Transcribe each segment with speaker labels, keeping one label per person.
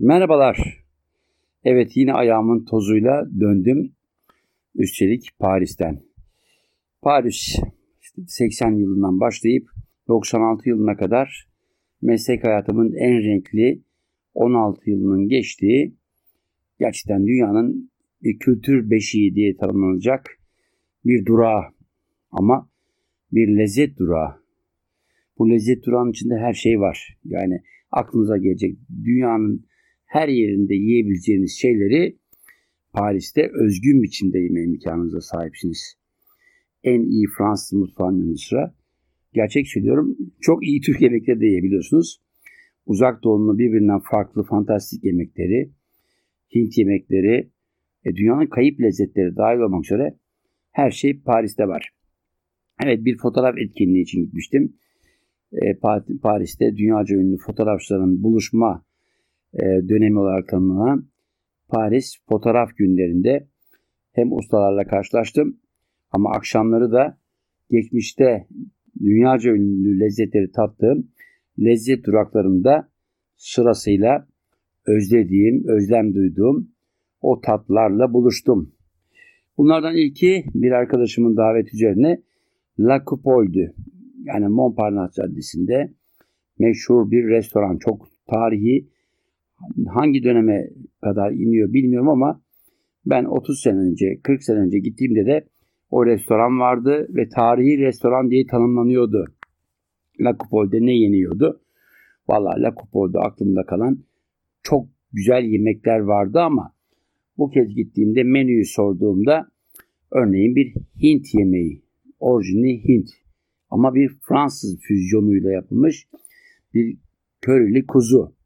Speaker 1: Merhabalar. Evet yine ayağımın tozuyla döndüm. Üstelik Paris'ten. Paris 80 yılından başlayıp 96 yılına kadar meslek hayatımın en renkli 16 yılının geçtiği gerçekten dünyanın bir kültür beşiği diye tanımlanacak bir durağı ama bir lezzet durağı. Bu lezzet durağının içinde her şey var. Yani aklınıza gelecek dünyanın her yerinde yiyebileceğiniz şeyleri Paris'te özgün biçimde yeme imkanınıza sahipsiniz. En iyi Fransız mutfağının sıra gerçek söylüyorum çok iyi Türk yemekleri de yiyebiliyorsunuz. Uzak doğunun birbirinden farklı fantastik yemekleri, Hint yemekleri, e, dünyanın kayıp lezzetleri dahil olmak üzere her şey Paris'te var. Evet bir fotoğraf etkinliği için gitmiştim. E, Paris'te dünyaca ünlü fotoğrafçıların buluşma dönemi olarak tanımlanan Paris fotoğraf günlerinde hem ustalarla karşılaştım ama akşamları da geçmişte dünyaca ünlü lezzetleri tattığım lezzet duraklarında sırasıyla özlediğim, özlem duyduğum o tatlarla buluştum. Bunlardan ilki bir arkadaşımın davet üzerine La Coupole'dü. Yani Montparnasse Caddesi'nde meşhur bir restoran. Çok tarihi. Hangi döneme kadar iniyor bilmiyorum ama ben 30 sene önce, 40 sene önce gittiğimde de o restoran vardı ve tarihi restoran diye tanımlanıyordu. La Coupole'de ne yeniyordu? Valla La Coupole'de aklımda kalan çok güzel yemekler vardı ama bu kez gittiğimde menüyü sorduğumda örneğin bir Hint yemeği, orijini Hint ama bir Fransız füzyonuyla yapılmış bir körili kuzu.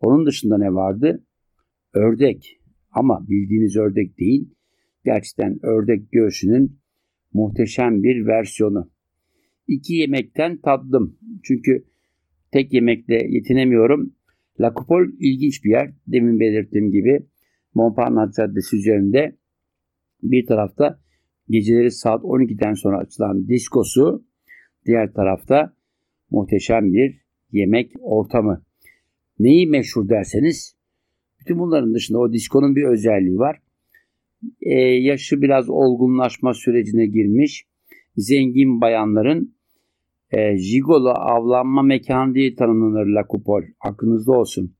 Speaker 1: Onun dışında ne vardı? Ördek ama bildiğiniz ördek değil. Gerçekten ördek göğsünün muhteşem bir versiyonu. İki yemekten tattım. Çünkü tek yemekle yetinemiyorum. La Coupole ilginç bir yer. Demin belirttiğim gibi Montparnasse Caddesi üzerinde bir tarafta geceleri saat 12'den sonra açılan diskosu, diğer tarafta muhteşem bir yemek ortamı. Neyi meşhur derseniz, bütün bunların dışında o diskonun bir özelliği var. Ee, yaşı biraz olgunlaşma sürecine girmiş zengin bayanların e, jigolo avlanma mekanı diye tanımlanır La Coupole. Aklınızda olsun.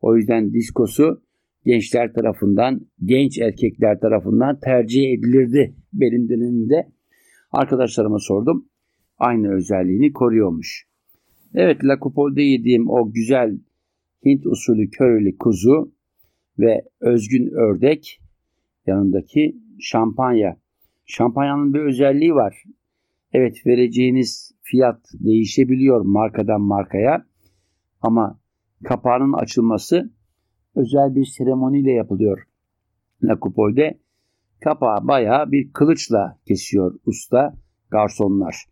Speaker 1: O yüzden diskosu gençler tarafından, genç erkekler tarafından tercih edilirdi benim dönemimde. Arkadaşlarıma sordum. Aynı özelliğini koruyormuş. Evet La Coupole'de yediğim o güzel Hint usulü körili kuzu ve özgün ördek yanındaki şampanya. Şampanyanın bir özelliği var. Evet vereceğiniz fiyat değişebiliyor markadan markaya ama kapağının açılması özel bir seremoniyle yapılıyor. La Coupole'de kapağı bayağı bir kılıçla kesiyor usta garsonlar.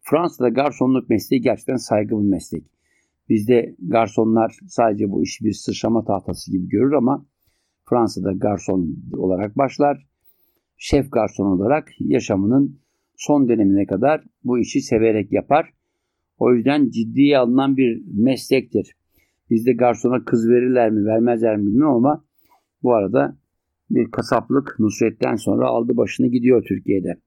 Speaker 1: Fransa'da garsonluk mesleği gerçekten saygı bir meslek. Bizde garsonlar sadece bu işi bir sıçrama tahtası gibi görür ama Fransa'da garson olarak başlar. Şef garson olarak yaşamının son dönemine kadar bu işi severek yapar. O yüzden ciddiye alınan bir meslektir. Bizde garsona kız verirler mi vermezler mi bilmiyorum ama bu arada bir kasaplık Nusret'ten sonra aldı başını gidiyor Türkiye'de.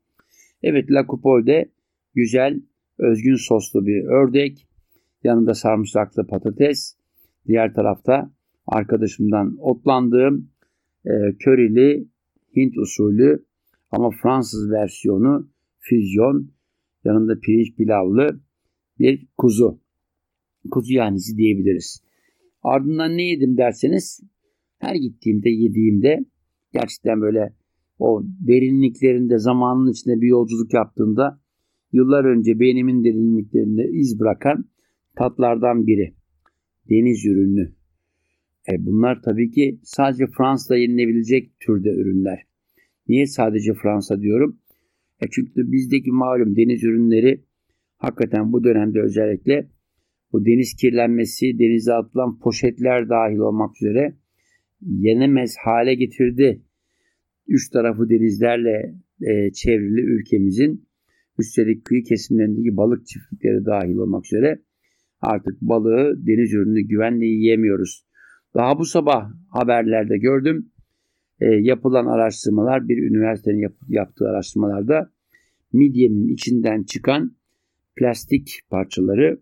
Speaker 1: Evet La Coupole'de güzel özgün soslu bir ördek, yanında sarımsaklı patates, diğer tarafta arkadaşımdan otlandığım e, körili Hint usulü ama Fransız versiyonu füzyon yanında pirinç pilavlı bir kuzu. Kuzu yanisi diyebiliriz. Ardından ne yedim derseniz her gittiğimde yediğimde gerçekten böyle o derinliklerinde zamanın içinde bir yolculuk yaptığında yıllar önce beynimin derinliklerinde iz bırakan tatlardan biri. Deniz ürünü. E bunlar tabii ki sadece Fransa'da yenilebilecek türde ürünler. Niye sadece Fransa diyorum? E çünkü bizdeki malum deniz ürünleri hakikaten bu dönemde özellikle bu deniz kirlenmesi, denize atılan poşetler dahil olmak üzere yenemez hale getirdi. Üç tarafı denizlerle e, çevrili ülkemizin üstelik kıyı kesimlerindeki balık çiftlikleri dahil olmak üzere artık balığı deniz ürünü güvenle yiyemiyoruz. Daha bu sabah haberlerde gördüm. E, yapılan araştırmalar bir üniversitenin yap, yaptığı araştırmalarda midyenin içinden çıkan plastik parçaları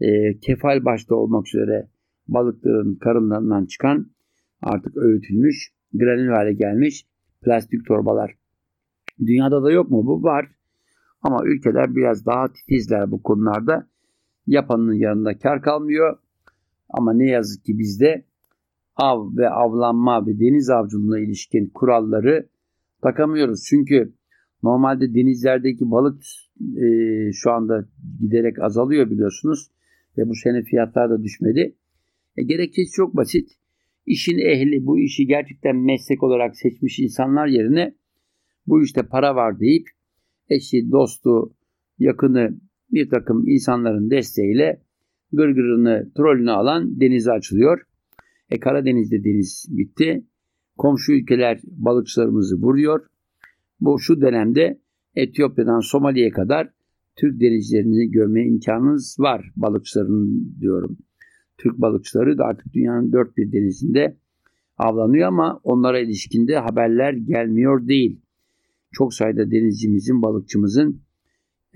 Speaker 1: e, kefal başta olmak üzere balıkların karınlarından çıkan artık öğütülmüş, granül hale gelmiş plastik torbalar. Dünyada da yok mu bu? Var. Ama ülkeler biraz daha titizler bu konularda. Yapanın yanında kar kalmıyor. Ama ne yazık ki bizde av ve avlanma ve deniz avcılığına ilişkin kuralları takamıyoruz. Çünkü normalde denizlerdeki balık e, şu anda giderek azalıyor biliyorsunuz. Ve bu sene fiyatlar da düşmedi. E, gerekçesi çok basit. İşin ehli bu işi gerçekten meslek olarak seçmiş insanlar yerine bu işte para var deyip eşi, dostu, yakını bir takım insanların desteğiyle gırgırını, trolünü alan denize açılıyor. E Karadeniz'de deniz bitti. Komşu ülkeler balıkçılarımızı vuruyor. Bu şu dönemde Etiyopya'dan Somali'ye kadar Türk denizlerini görme imkanınız var balıkçıların diyorum. Türk balıkçıları da artık dünyanın dört bir denizinde avlanıyor ama onlara ilişkinde haberler gelmiyor değil. Çok sayıda denizcimizin, balıkçımızın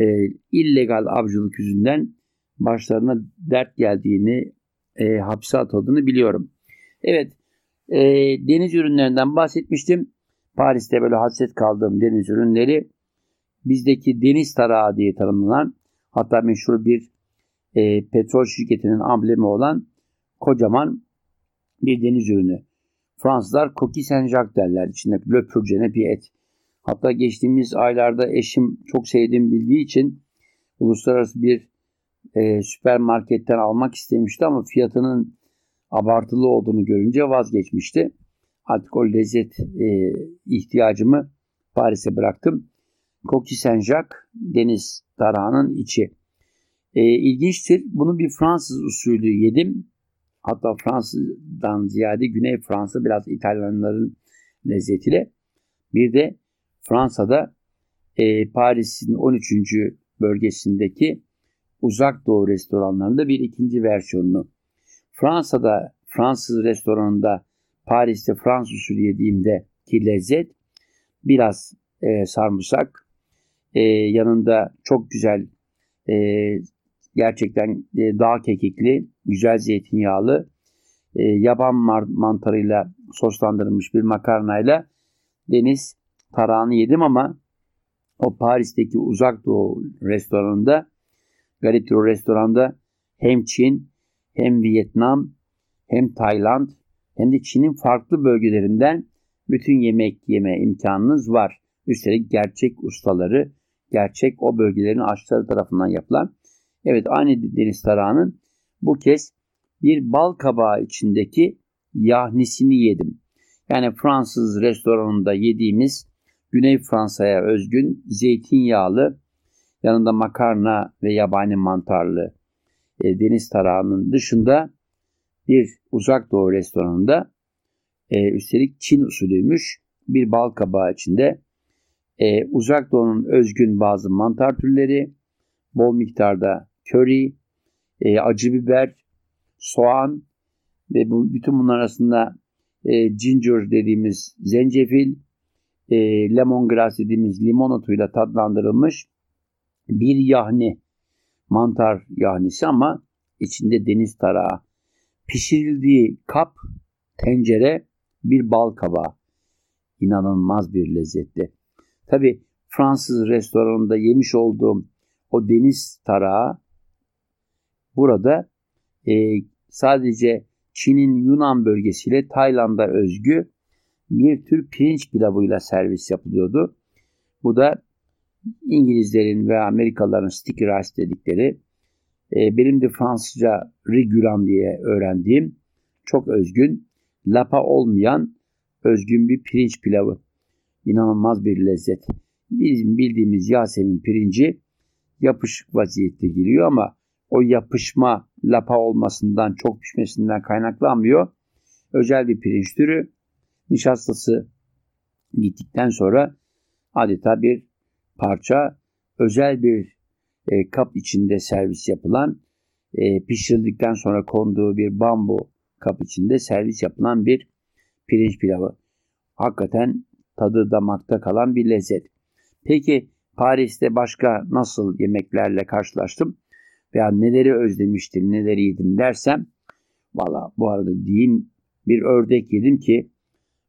Speaker 1: e, illegal avcılık yüzünden başlarına dert geldiğini, e, hapse atıldığını biliyorum. Evet, e, deniz ürünlerinden bahsetmiştim. Paris'te böyle hasret kaldığım deniz ürünleri bizdeki deniz tarağı diye tanımlanan hatta meşhur bir e, petrol şirketinin amblemi olan kocaman bir deniz ürünü. Fransızlar coquille saint derler. İçinde löpürcene bir et. Hatta geçtiğimiz aylarda eşim çok sevdiğim bildiği için uluslararası bir e, süpermarketten almak istemişti ama fiyatının abartılı olduğunu görünce vazgeçmişti. Artık o lezzet e, ihtiyacımı Paris'e bıraktım. Coquille Saint-Jacques deniz tarağının içi. E, ilginçtir. Bunu bir Fransız usulü yedim. Hatta Fransız'dan ziyade Güney Fransa biraz İtalyanların lezzetiyle. Bir de Fransa'da e, Paris'in 13. bölgesindeki uzak doğu restoranlarında bir ikinci versiyonunu. Fransa'da Fransız restoranında Paris'te Fransız usulü yediğimde ki lezzet biraz e, sarımsak e, yanında çok güzel e, gerçekten e, dağ kekikli güzel zeytinyağlı e, yaban mantarıyla soslandırılmış bir makarnayla deniz tarağını yedim ama o Paris'teki uzak doğu restoranında Garitro restoranda hem Çin hem Vietnam hem Tayland hem de Çin'in farklı bölgelerinden bütün yemek yeme imkanınız var. Üstelik gerçek ustaları, gerçek o bölgelerin aşçıları tarafından yapılan. Evet aynı deniz tarağının bu kez bir bal kabağı içindeki yahnisini yedim. Yani Fransız restoranında yediğimiz Güney Fransa'ya özgün zeytinyağlı, yanında makarna ve yabani mantarlı e, deniz tarağının dışında bir uzak doğu restoranında e, üstelik Çin usulüymüş bir bal kabağı içinde e, uzak doğunun özgün bazı mantar türleri, bol miktarda köri, e, acı biber, soğan ve bu bütün bunlar arasında e, ginger dediğimiz zencefil, e, lemongrass dediğimiz limon otuyla tatlandırılmış bir yahni, mantar yahnisi ama içinde deniz tarağı. Pişirildiği kap, tencere bir bal kabağı. İnanılmaz bir lezzetti. Tabi Fransız restoranında yemiş olduğum o deniz tarağı burada e, sadece Çin'in Yunan bölgesiyle Tayland'a özgü bir tür pirinç pilavıyla servis yapılıyordu. Bu da İngilizlerin ve Amerikalıların sticky rice dedikleri e, benim de Fransızca riguran diye öğrendiğim çok özgün, lapa olmayan özgün bir pirinç pilavı. İnanılmaz bir lezzet. Bizim bildiğimiz Yasemin pirinci yapışık vaziyette geliyor ama o yapışma lapa olmasından, çok pişmesinden kaynaklanmıyor. Özel bir pirinç türü. Nişastası gittikten sonra adeta bir parça özel bir e, kap içinde servis yapılan e, pişirildikten sonra konduğu bir bambu kap içinde servis yapılan bir pirinç pilavı. Hakikaten tadı damakta kalan bir lezzet. Peki Paris'te başka nasıl yemeklerle karşılaştım veya neleri özlemiştim, neleri yedim dersem valla bu arada diyeyim bir ördek yedim ki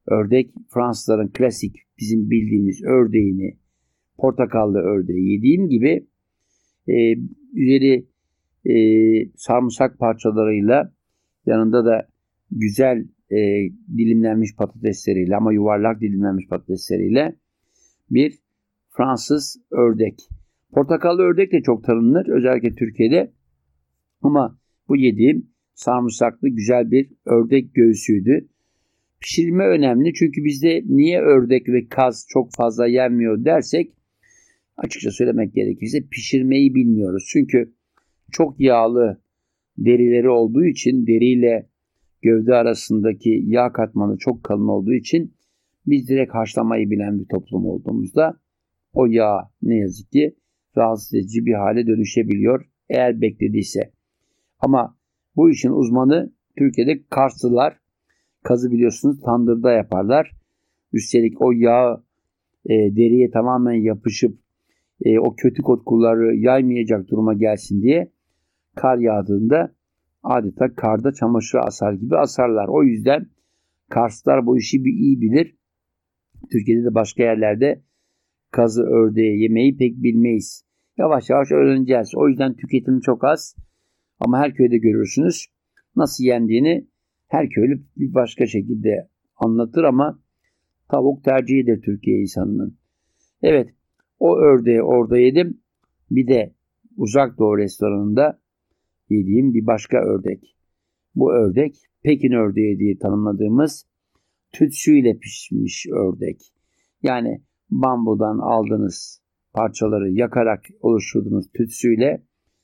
Speaker 1: ördek Fransızların klasik bizim bildiğimiz ördeğini portakallı ördeği yediğim gibi e, üzeri e, sarımsak parçalarıyla yanında da güzel e, dilimlenmiş patatesleriyle ama yuvarlak dilimlenmiş patatesleriyle bir Fransız ördek. Portakallı ördek de çok tanınır özellikle Türkiye'de. Ama bu yediğim sarımsaklı güzel bir ördek göğsüydü. Pişirme önemli çünkü bizde niye ördek ve kaz çok fazla yenmiyor dersek açıkça söylemek gerekirse pişirmeyi bilmiyoruz. Çünkü çok yağlı derileri olduğu için deriyle gövde arasındaki yağ katmanı çok kalın olduğu için biz direkt haşlamayı bilen bir toplum olduğumuzda o yağ ne yazık ki rahatsız edici bir hale dönüşebiliyor eğer beklediyse. Ama bu işin uzmanı Türkiye'de Karslılar. Kazı biliyorsunuz tandırda yaparlar. Üstelik o yağ e, deriye tamamen yapışıp e, o kötü kokuları yaymayacak duruma gelsin diye kar yağdığında adeta karda çamaşır asar gibi asarlar. O yüzden Karslar bu işi bir iyi bilir. Türkiye'de de başka yerlerde kazı ördeği yemeği pek bilmeyiz. Yavaş yavaş öğreneceğiz. O yüzden tüketim çok az. Ama her köyde görürsünüz. Nasıl yendiğini her köylü bir başka şekilde anlatır ama tavuk tercihidir Türkiye insanının. Evet o ördeği orada yedim. Bir de uzak doğu restoranında yediğim bir başka ördek. Bu ördek Pekin ördeği diye tanımladığımız tütsüyle pişmiş ördek. Yani bambudan aldığınız parçaları yakarak oluşturduğunuz tütsüyle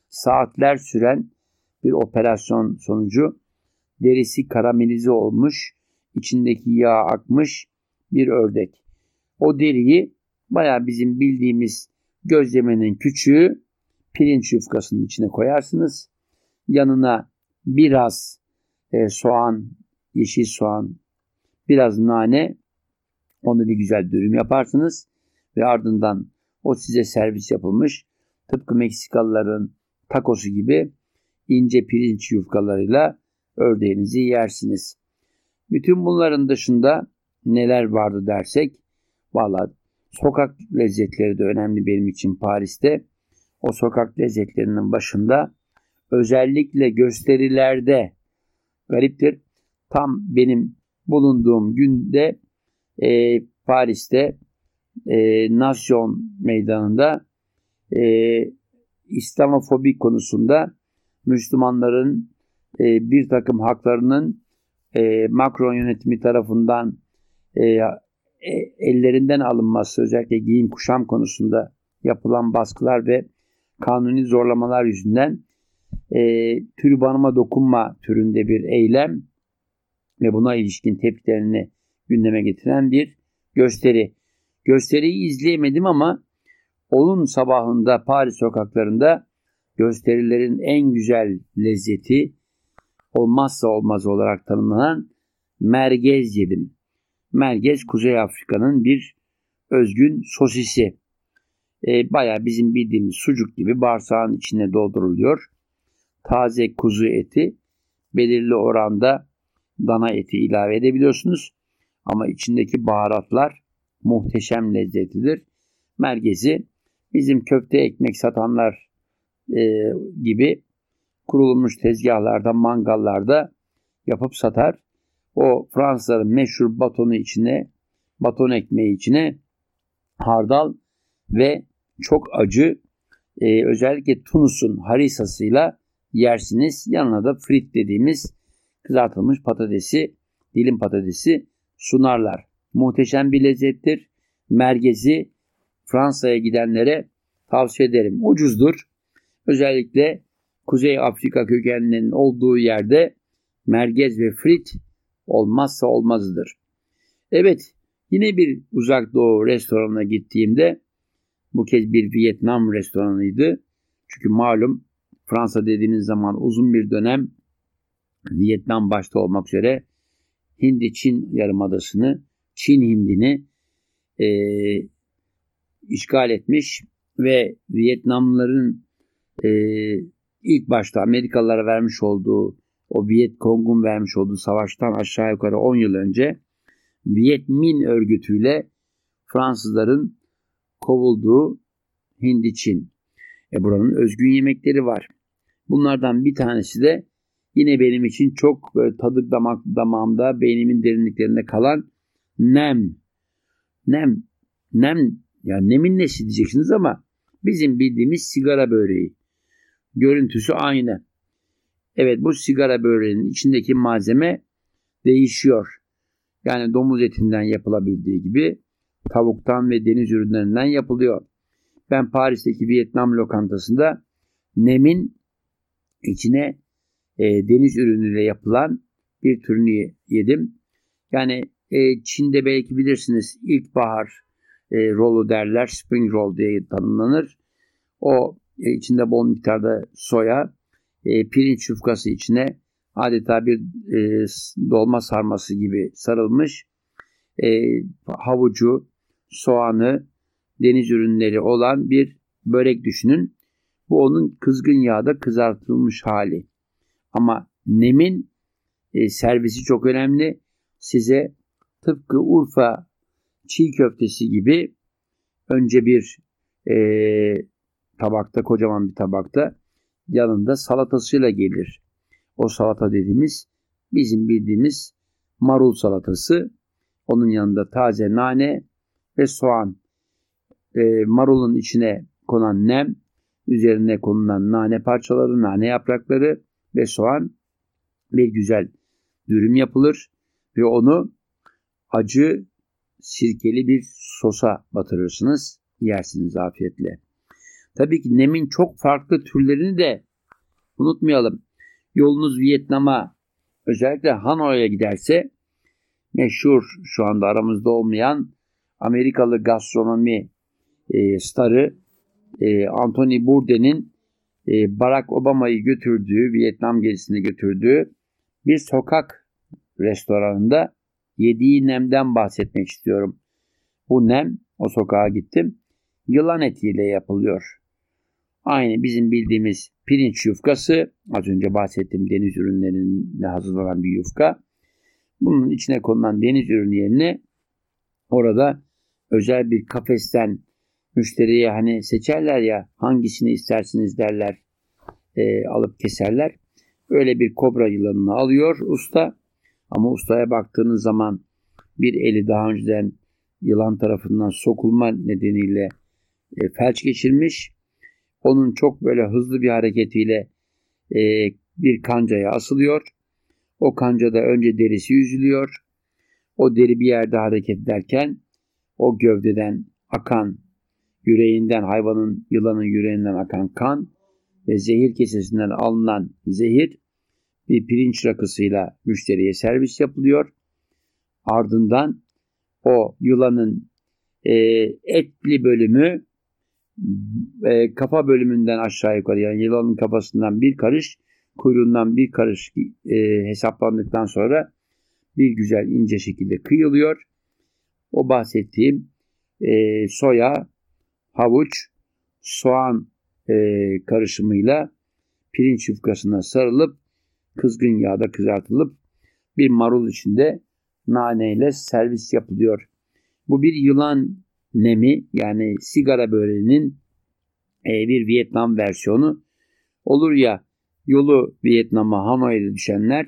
Speaker 1: saatler süren bir operasyon sonucu derisi karamelize olmuş, içindeki yağ akmış bir ördek. O deriyi baya bizim bildiğimiz gözlemenin küçüğü pirinç yufkasının içine koyarsınız. Yanına biraz e, soğan, yeşil soğan, biraz nane onu bir güzel dürüm yaparsınız ve ardından o size servis yapılmış tıpkı Meksikalıların takosu gibi ince pirinç yufkalarıyla ördeğinizi yersiniz. Bütün bunların dışında neler vardı dersek valla sokak lezzetleri de önemli benim için Paris'te. O sokak lezzetlerinin başında özellikle gösterilerde gariptir. Tam benim bulunduğum günde e, Paris'te e, Nasyon Meydanı'nda e, İslamofobi konusunda Müslümanların e, bir takım haklarının e, Macron yönetimi tarafından e, e, ellerinden alınması özellikle giyim kuşam konusunda yapılan baskılar ve kanuni zorlamalar yüzünden e, türbanıma dokunma türünde bir eylem ve buna ilişkin tepkilerini gündeme getiren bir gösteri. Gösteriyi izleyemedim ama onun sabahında Paris sokaklarında gösterilerin en güzel lezzeti olmazsa olmaz olarak tanımlanan mergez yedim. Mergez Kuzey Afrika'nın bir özgün sosisi. E, Baya bizim bildiğimiz sucuk gibi bağırsağın içine dolduruluyor. Taze kuzu eti belirli oranda dana eti ilave edebiliyorsunuz. Ama içindeki baharatlar muhteşem lezzetidir. Mergezi bizim köfte ekmek satanlar e, gibi kurulmuş tezgahlarda, mangallarda yapıp satar. O Fransızların meşhur batonu içine, baton ekmeği içine hardal ve çok acı e, özellikle Tunus'un harisasıyla yersiniz. Yanına da frit dediğimiz kızartılmış patatesi, dilim patatesi sunarlar. Muhteşem bir lezzettir. Mergezi Fransa'ya gidenlere tavsiye ederim. Ucuzdur. Özellikle Kuzey Afrika kökeninin olduğu yerde mergez ve frit olmazsa olmazıdır. Evet, yine bir uzak doğu restoranına gittiğimde bu kez bir Vietnam restoranıydı. Çünkü malum Fransa dediğiniz zaman uzun bir dönem Vietnam başta olmak üzere Hindi-Çin yarımadasını, Çin Hindi'ni e, işgal etmiş ve Vietnamlıların e, ilk başta Amerikalılara vermiş olduğu o Viet Cong'un vermiş olduğu savaştan aşağı yukarı 10 yıl önce Viet Minh örgütüyle Fransızların kovulduğu Hindi Çin. E buranın özgün yemekleri var. Bunlardan bir tanesi de yine benim için çok böyle tadı damak damağımda, beynimin derinliklerinde kalan nem. Nem. Nem. Yani nemin nesi diyeceksiniz ama bizim bildiğimiz sigara böreği. Görüntüsü aynı. Evet bu sigara böreğinin içindeki malzeme değişiyor. Yani domuz etinden yapılabildiği gibi tavuktan ve deniz ürünlerinden yapılıyor. Ben Paris'teki Vietnam lokantasında nemin içine e, deniz ürünüyle yapılan bir türünü yedim. Yani e, Çin'de belki bilirsiniz ilkbahar e, rollu derler. Spring roll diye tanımlanır. O e, içinde bol miktarda soya, e, pirinç yufkası içine adeta bir e, dolma sarması gibi sarılmış e, havucu, soğanı, deniz ürünleri olan bir börek düşünün. Bu onun kızgın yağda kızartılmış hali. Ama nemin e, servisi çok önemli. Size tıpkı Urfa çiğ köftesi gibi önce bir e, tabakta, kocaman bir tabakta yanında salatasıyla gelir. O salata dediğimiz bizim bildiğimiz marul salatası. Onun yanında taze nane ve soğan. E, marulun içine konan nem, üzerine konulan nane parçaları, nane yaprakları ve soğan bir güzel dürüm yapılır ve onu acı sirkeli bir sosa batırırsınız. Yersiniz afiyetle. Tabii ki nemin çok farklı türlerini de unutmayalım. Yolunuz Vietnam'a özellikle Hanoi'ye giderse meşhur şu anda aramızda olmayan Amerikalı gastronomi e, starı e, Anthony Bourdain'in e, Barack Obama'yı götürdüğü, Vietnam gezisine götürdüğü bir sokak restoranında yediği nemden bahsetmek istiyorum. Bu nem, o sokağa gittim, yılan etiyle yapılıyor. Aynı bizim bildiğimiz pirinç yufkası, az önce bahsettiğim deniz ürünlerinde hazırlanan bir yufka. Bunun içine konulan deniz ürünü yerine orada özel bir kafesten müşteriye hani seçerler ya hangisini istersiniz derler e, alıp keserler. Öyle bir kobra yılanını alıyor usta ama ustaya baktığınız zaman bir eli daha önceden yılan tarafından sokulma nedeniyle e, felç geçirmiş. Onun çok böyle hızlı bir hareketiyle e, bir kancaya asılıyor. O kancada önce derisi yüzülüyor. O deri bir yerde hareket ederken o gövdeden akan yüreğinden hayvanın yılanın yüreğinden akan kan ve zehir kesesinden alınan zehir bir pirinç rakısıyla müşteriye servis yapılıyor. Ardından o yılanın e, etli bölümü e, kafa bölümünden aşağı yukarı yani yılanın kafasından bir karış kuyruğundan bir karış e, hesaplandıktan sonra bir güzel ince şekilde kıyılıyor. O bahsettiğim e, soya, havuç, soğan e, karışımıyla pirinç yufkasına sarılıp kızgın yağda kızartılıp bir marul içinde naneyle servis yapılıyor. Bu bir yılan nemi yani sigara böreğinin e, bir Vietnam versiyonu. Olur ya yolu Vietnam'a Hanoi'de düşenler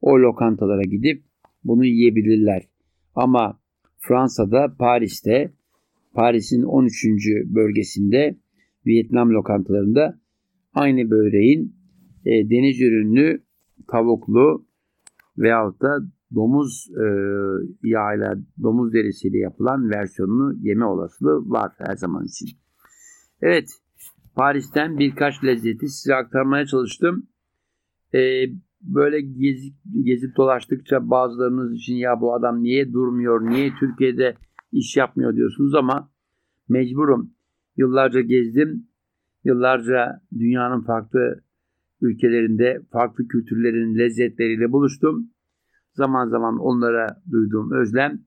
Speaker 1: o lokantalara gidip bunu yiyebilirler. Ama Fransa'da, Paris'te, Paris'in 13. bölgesinde Vietnam lokantalarında aynı böreğin e, deniz ürünlü tavuklu veyahut da domuz e, yağıyla, domuz derisiyle yapılan versiyonunu yeme olasılığı var her zaman için. Evet, Paris'ten birkaç lezzeti size aktarmaya çalıştım. E, böyle gezip, gezip dolaştıkça bazılarınız için ya bu adam niye durmuyor, niye Türkiye'de iş yapmıyor diyorsunuz ama mecburum. Yıllarca gezdim, yıllarca dünyanın farklı ülkelerinde farklı kültürlerin lezzetleriyle buluştum. Zaman zaman onlara duyduğum özlem,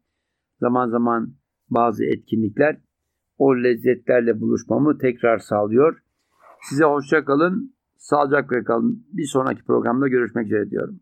Speaker 1: zaman zaman bazı etkinlikler o lezzetlerle buluşmamı tekrar sağlıyor. Size hoşça kalın, sağlıcakla kalın. Bir sonraki programda görüşmek üzere diyorum.